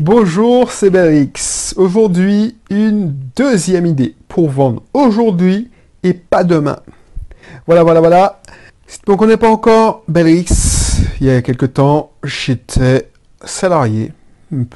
Bonjour, c'est Belrix. Aujourd'hui, une deuxième idée pour vendre aujourd'hui et pas demain. Voilà, voilà, voilà. Si tu ne me connais pas encore, Belrix, il y a quelques temps, j'étais salarié. Il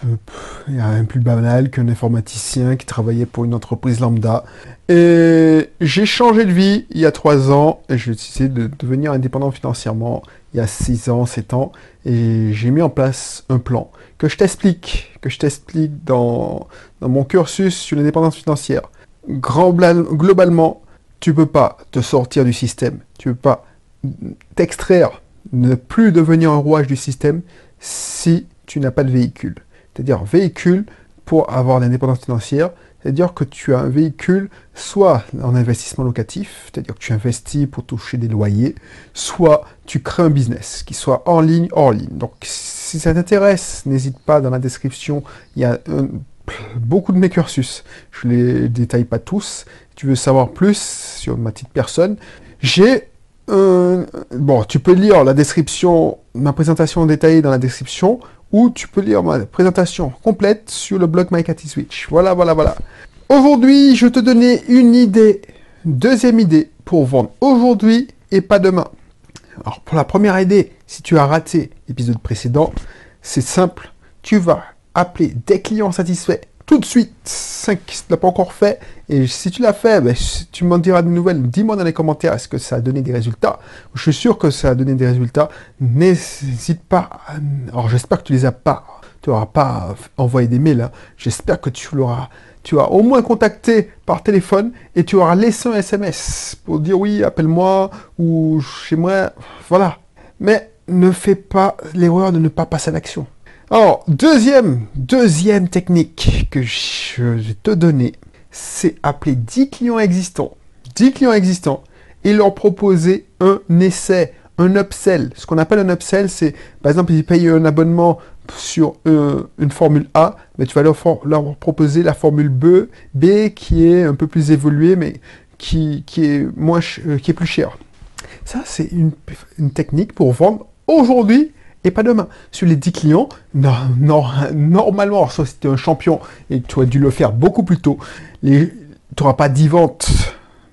y a rien plus banal qu'un informaticien qui travaillait pour une entreprise lambda. Et j'ai changé de vie il y a trois ans et j'ai décidé de devenir indépendant financièrement il y a six ans, sept ans. Et j'ai mis en place un plan que je t'explique, que je t'explique dans, dans mon cursus sur l'indépendance financière. Grand, globalement, tu peux pas te sortir du système, tu peux pas t'extraire, ne plus devenir un rouage du système si tu n'as pas de véhicule. C'est-à-dire véhicule pour avoir l'indépendance financière, c'est-à-dire que tu as un véhicule soit en investissement locatif, c'est-à-dire que tu investis pour toucher des loyers, soit tu crées un business qui soit en ligne, hors ligne. Donc si ça t'intéresse, n'hésite pas dans la description, il y a beaucoup de mes cursus. Je ne les détaille pas tous. Si tu veux savoir plus sur ma petite personne, j'ai bon, tu peux lire la description, ma présentation détaillée dans la description, ou tu peux lire ma présentation complète sur le blog Switch. Voilà, voilà, voilà. Aujourd'hui, je te donnais une idée, deuxième idée pour vendre aujourd'hui et pas demain. Alors pour la première idée, si tu as raté l'épisode précédent, c'est simple, tu vas appeler des clients satisfaits tout de suite, 5 qui ne l'a pas encore fait, et si tu l'as fait, ben, tu m'en diras de nouvelles, dis-moi dans les commentaires, est-ce que ça a donné des résultats? Je suis sûr que ça a donné des résultats, n'hésite pas, alors j'espère que tu les as pas, tu n'auras pas envoyé des mails, hein. j'espère que tu l'auras, tu as au moins contacté par téléphone, et tu auras laissé un SMS pour dire oui, appelle-moi, ou chez moi, voilà. Mais ne fais pas l'erreur de ne pas passer à l'action. Alors, deuxième, deuxième technique que je vais te donner, c'est appeler 10 clients existants. 10 clients existants et leur proposer un essai, un upsell. Ce qu'on appelle un upsell, c'est, par exemple, ils payent un abonnement sur euh, une formule A, mais tu vas leur, leur, proposer la formule B, B qui est un peu plus évoluée, mais qui, est, moins, euh, qui est plus chère. Ça, c'est une technique pour vendre aujourd'hui et pas demain. Sur les 10 clients, non, non, normalement, soit si tu es un champion et tu as dû le faire beaucoup plus tôt, tu n'auras pas 10 ventes.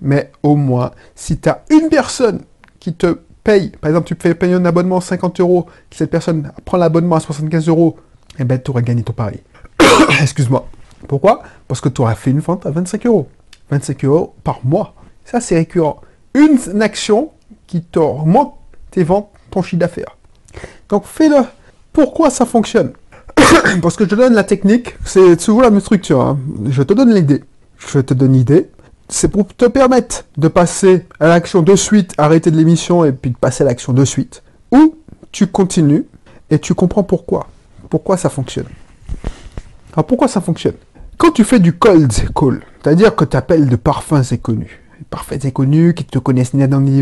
Mais au moins, si tu as une personne qui te paye, par exemple, tu fais payer un abonnement à 50 euros, que cette personne prend l'abonnement à 75 euros, eh ben, tu auras gagné ton pari. Excuse-moi. Pourquoi? Parce que tu auras fait une vente à 25 euros. 25 euros par mois. Ça, c'est récurrent. Une action qui t'augmente tes ventes, ton chiffre d'affaires. Donc fais-le. Pourquoi ça fonctionne? Parce que je te donne la technique, c'est souvent la même structure. Hein. Je te donne l'idée. Je te donne l'idée. C'est pour te permettre de passer à l'action de suite, arrêter de l'émission et puis de passer à l'action de suite. Ou tu continues et tu comprends pourquoi. Pourquoi ça fonctionne. Alors pourquoi ça fonctionne? Quand tu fais du cold call, c'est-à-dire que tu appelles de parfums inconnus, parfaits inconnus qui te connaissent ni dans ni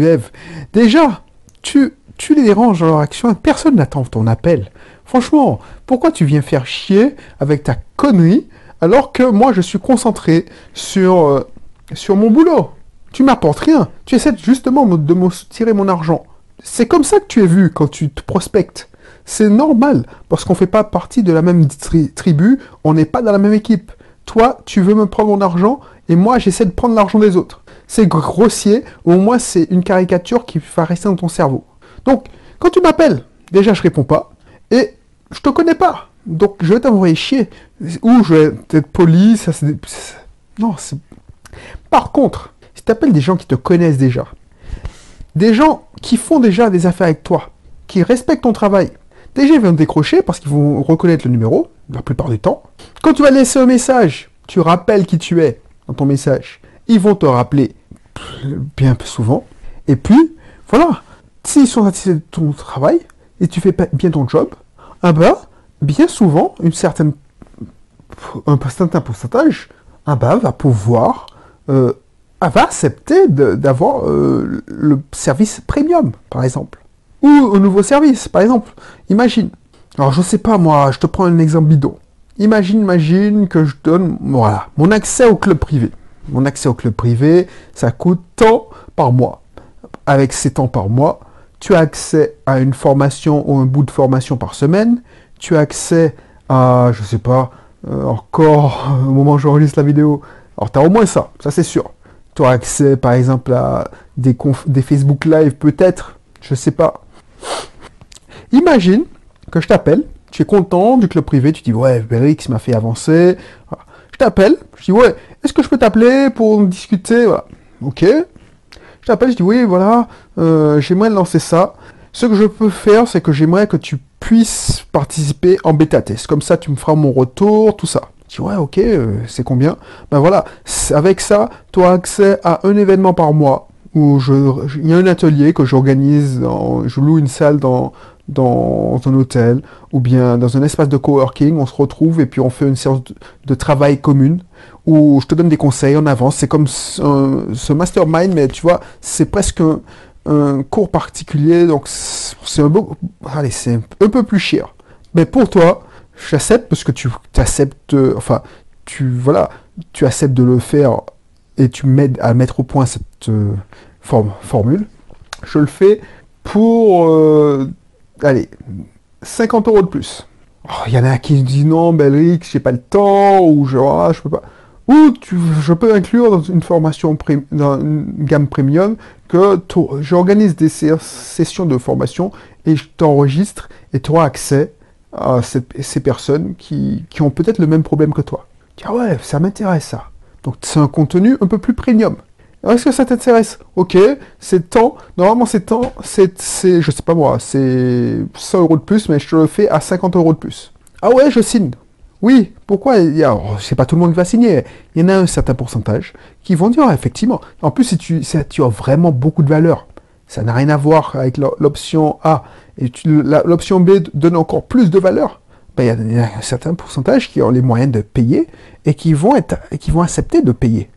déjà, tu tu les déranges dans leur action, personne n'attend ton appel. Franchement, pourquoi tu viens faire chier avec ta connerie alors que moi je suis concentré sur, euh, sur mon boulot? Tu m'apportes rien. Tu essaies justement de me tirer mon argent. C'est comme ça que tu es vu quand tu te prospectes. C'est normal, parce qu'on ne fait pas partie de la même tribu, on n'est pas dans la même équipe. Toi, tu veux me prendre mon argent, et moi, j'essaie de prendre l'argent des autres. C'est grossier, au moins c'est une caricature qui va rester dans ton cerveau. Donc, quand tu m'appelles, déjà je réponds pas, et je te connais pas. Donc, je vais t'envoyer chier. Ou je vais être poli, ça c'est... Non, c'est... Par contre, si tu appelles des gens qui te connaissent déjà, des gens qui font déjà des affaires avec toi, qui respectent ton travail, déjà ils vont te décrocher parce qu'ils vont reconnaître le numéro, la plupart du temps. Quand tu vas laisser un message, tu rappelles qui tu es dans ton message. Ils vont te rappeler bien souvent. Et puis, voilà, s'ils sont satisfaits de ton travail et tu fais bien ton job, ah ben, bien souvent, une certaine, un certain pourcentage ah ben, va pouvoir, euh, va accepter d'avoir euh, le service premium, par exemple. Ou un nouveau service, par exemple. Imagine. Alors, je sais pas, moi, je te prends un exemple bidon. Imagine, imagine que je donne, voilà, mon accès au club privé. Mon accès au club privé, ça coûte tant par mois. Avec ces temps par mois, tu as accès à une formation ou un bout de formation par semaine, tu as accès à, je sais pas, euh, encore au moment où j'enregistre la vidéo. Alors, tu as au moins ça, ça c'est sûr. Tu as accès, par exemple, à des, Facebook Live, peut-être, je sais pas. Imagine que je t'appelle, tu es content du club privé, tu dis, ouais, Berix m'a fait avancer. Je t'appelle, je dis, ouais, est-ce que je peux t'appeler pour discuter? Voilà. Ok. T'appelle, je dis, oui, voilà, euh, j'aimerais lancer ça. Ce que je peux faire, c'est que j'aimerais que tu puisses participer en bêta test. Comme ça, tu me feras mon retour, tout ça. Je dis, ouais, ok, euh, c'est combien? Ben voilà, avec ça, tu as accès à un événement par mois où il y a un atelier que j'organise, je loue une salle dans, dans un hôtel ou bien dans un espace de coworking, on se retrouve et puis on fait une séance de, travail commune où je te donne des conseils en avance. C'est comme ce, mastermind, mais tu vois, c'est presque un, cours particulier, donc c'est un, allez, c'est un peu plus cher. Mais pour toi, j'accepte parce que tu acceptes, enfin, tu, voilà, tu acceptes de le faire et tu m'aides à mettre au point cette euh, formule. Je le fais pour euh, allez, 50 euros de plus. Oh, il y en a qui disent non, Belrix, j'ai pas le temps, ou je, ah, je peux pas. Ou je peux inclure dans une formation, dans une gamme premium, que j'organise des sessions de formation et je t'enregistre et tu auras accès à ces personnes qui, qui ont peut-être le même problème que toi. Ah ouais, ça m'intéresse ça. Donc c'est un contenu un peu plus premium. Est-ce que ça t'intéresse? Ok, c'est temps. Normalement, c'est temps. C'est, je sais pas moi, c'est 100 euros de plus, mais je te le fais à 50 euros de plus. Ah ouais, je signe. Oui, pourquoi a, oh, C'est pas tout le monde qui va signer. Il y en a un certain pourcentage qui vont dire, effectivement. En plus, si tu, as vraiment beaucoup de valeur, ça n'a rien à voir avec l'option A. Et l'option B donne encore plus de valeur. Ben, il, y a, un certain pourcentage qui ont les moyens de payer et qui vont accepter de payer.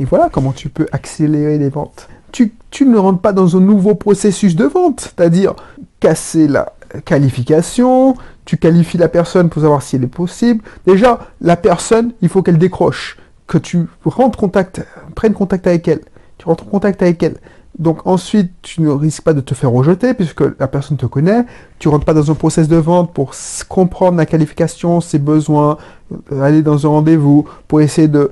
Et voilà comment tu peux accélérer les ventes. Tu, ne rentres pas dans un nouveau processus de vente, c'est-à-dire casser la qualification, tu qualifies la personne pour savoir si elle est possible. Déjà, la personne, il faut qu'elle décroche, que tu rentres contact, prennes contact avec elle. Tu rentres en contact avec elle. Donc ensuite, tu ne risques pas de te faire rejeter puisque la personne te connaît. Tu rentres pas dans un process de vente pour comprendre la qualification, ses besoins, euh, aller dans un rendez-vous pour essayer de,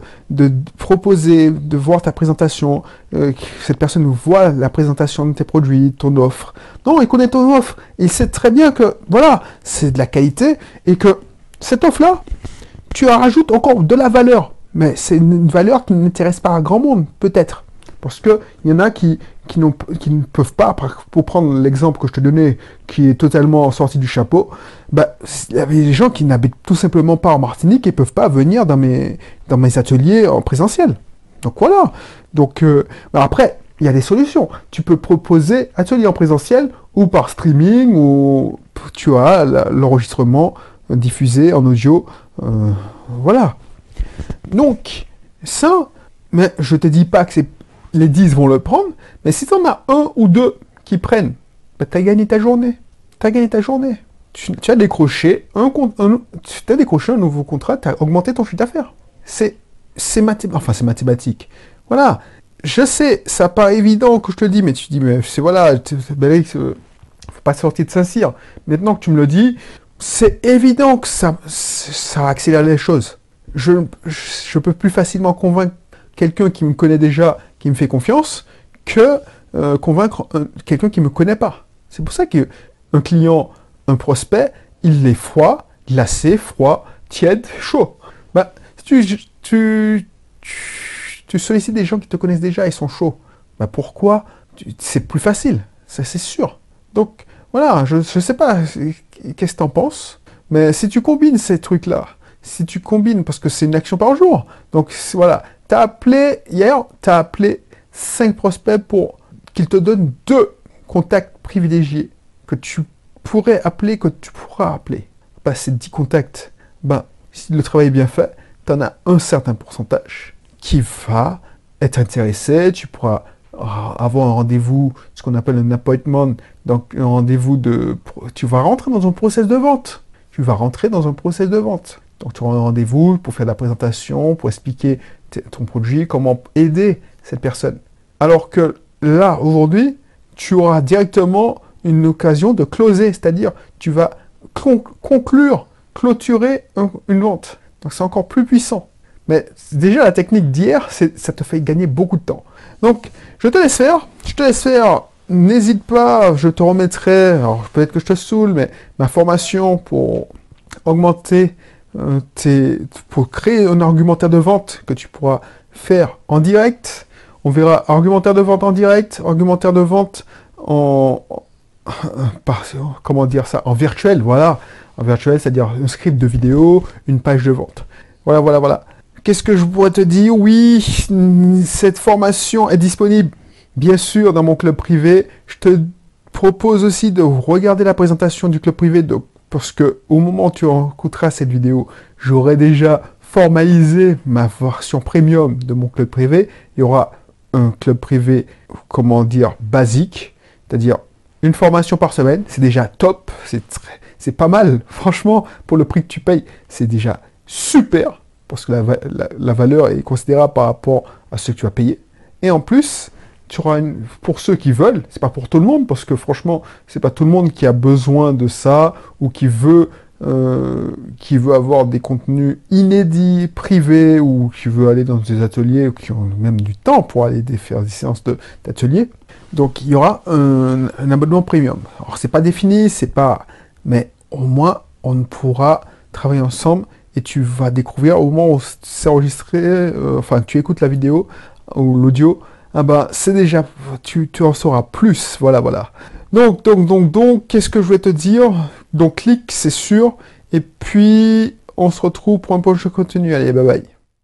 proposer, de voir ta présentation, euh, cette personne voit la présentation de tes produits, ton offre. Non, il connaît ton offre. Il sait très bien que voilà, c'est de la qualité et que cette offre-là, tu rajoutes encore de la valeur. Mais c'est une valeur qui n'intéresse pas à grand monde, peut-être. Parce qu'il y en a qui, qui, qui, ne peuvent pas, pour prendre l'exemple que je te donnais, qui est totalement sorti du chapeau, bah, il y avait des gens qui n'habitent tout simplement pas en Martinique et peuvent pas venir dans mes, dans mes ateliers en présentiel. Donc voilà. Donc euh, bah, après, il y a des solutions. Tu peux proposer atelier en présentiel ou par streaming ou tu as l'enregistrement diffusé en audio. Euh, voilà. Donc, ça, mais je te dis pas que c'est les 10 vont le prendre, mais si tu en as un ou deux qui prennent, bah, tu as gagné ta journée. Tu as gagné ta journée. Tu, as décroché un, un, as décroché un nouveau contrat, tu as augmenté ton chiffre d'affaires. C'est mathématique. C'est mathématique. Voilà. Je sais, ça pas évident que je te le dis, mais tu dis, mais c'est voilà, ben, faut pas sortir de Saint-Cyr. Maintenant que tu me le dis, c'est évident que ça, ça accélère les choses. Je, je peux plus facilement convaincre quelqu'un qui me connaît déjà qui me fait confiance que euh, convaincre quelqu'un qui ne me connaît pas. C'est pour ça qu'un client, un prospect, il est froid, glacé, froid, tiède, chaud. Bah, si tu, tu, sollicites des gens qui te connaissent déjà, ils sont chauds. Bah, pourquoi? C'est plus facile, ça c'est sûr. Donc voilà, je ne sais pas qu'est-ce que tu en penses, mais si tu combines ces trucs-là, si tu combines, parce que c'est une action par jour, donc voilà, tu as appelé, hier, tu as appelé 5 prospects pour qu'ils te donnent deux contacts privilégiés que tu pourrais appeler, que tu pourras appeler. Bah, ces 10 contacts, ben, si le travail est bien fait, tu en as un certain pourcentage qui va être intéressé, tu pourras avoir un rendez-vous, ce qu'on appelle un appointment, donc un rendez-vous de... Tu vas rentrer dans un process de vente. Tu vas rentrer dans un process de vente. Donc tu auras un rendez-vous pour faire la présentation, pour expliquer ton produit, comment aider cette personne. Alors que là, aujourd'hui, tu auras directement une occasion de closer, c'est-à-dire tu vas conclure clôturer une vente. Donc c'est encore plus puissant. Mais déjà la technique d'hier, ça te fait gagner beaucoup de temps. Donc je te laisse faire, je te laisse faire. N'hésite pas, je te remettrai, alors peut-être que je te saoule, mais ma formation pour augmenter pour créer un argumentaire de vente que tu pourras faire en direct. On verra argumentaire de vente en direct, argumentaire de vente en, comment dire ça, en virtuel, voilà. En virtuel, c'est-à-dire un script de vidéo, une page de vente. Voilà, voilà, voilà. Qu'est-ce que je pourrais te dire? Oui, cette formation est disponible, bien sûr, dans mon club privé. Je te propose aussi de regarder la présentation du club privé, parce que au moment où tu écouteras cette vidéo, j'aurai déjà formalisé ma version premium de mon club privé. Il y aura un club privé, comment dire, basique, c'est-à-dire une formation par semaine. C'est déjà top, c'est pas mal. Franchement, pour le prix que tu payes, c'est déjà super parce que la, valeur est considérable par rapport à ce que tu as payé. Et en plus, tu auras une, pour ceux qui veulent, c'est pas pour tout le monde, parce que franchement, c'est pas tout le monde qui a besoin de ça, ou qui veut, euh, qui veut avoir des contenus inédits, privés, ou qui veut aller dans des ateliers, ou qui ont même du temps pour aller faire des séances d'ateliers. Donc il y aura un, abonnement premium. Alors c'est pas défini, c'est pas, mais au moins on pourra travailler ensemble et tu vas découvrir au moment où c'est enregistré, euh, enfin tu écoutes la vidéo ou l'audio, ah bah c'est déjà, tu, tu en sauras plus, voilà, voilà. Donc, donc, donc, donc, qu'est-ce que je vais te dire? Donc clique, c'est sûr, et puis on se retrouve pour un prochain contenu. Allez, bye bye.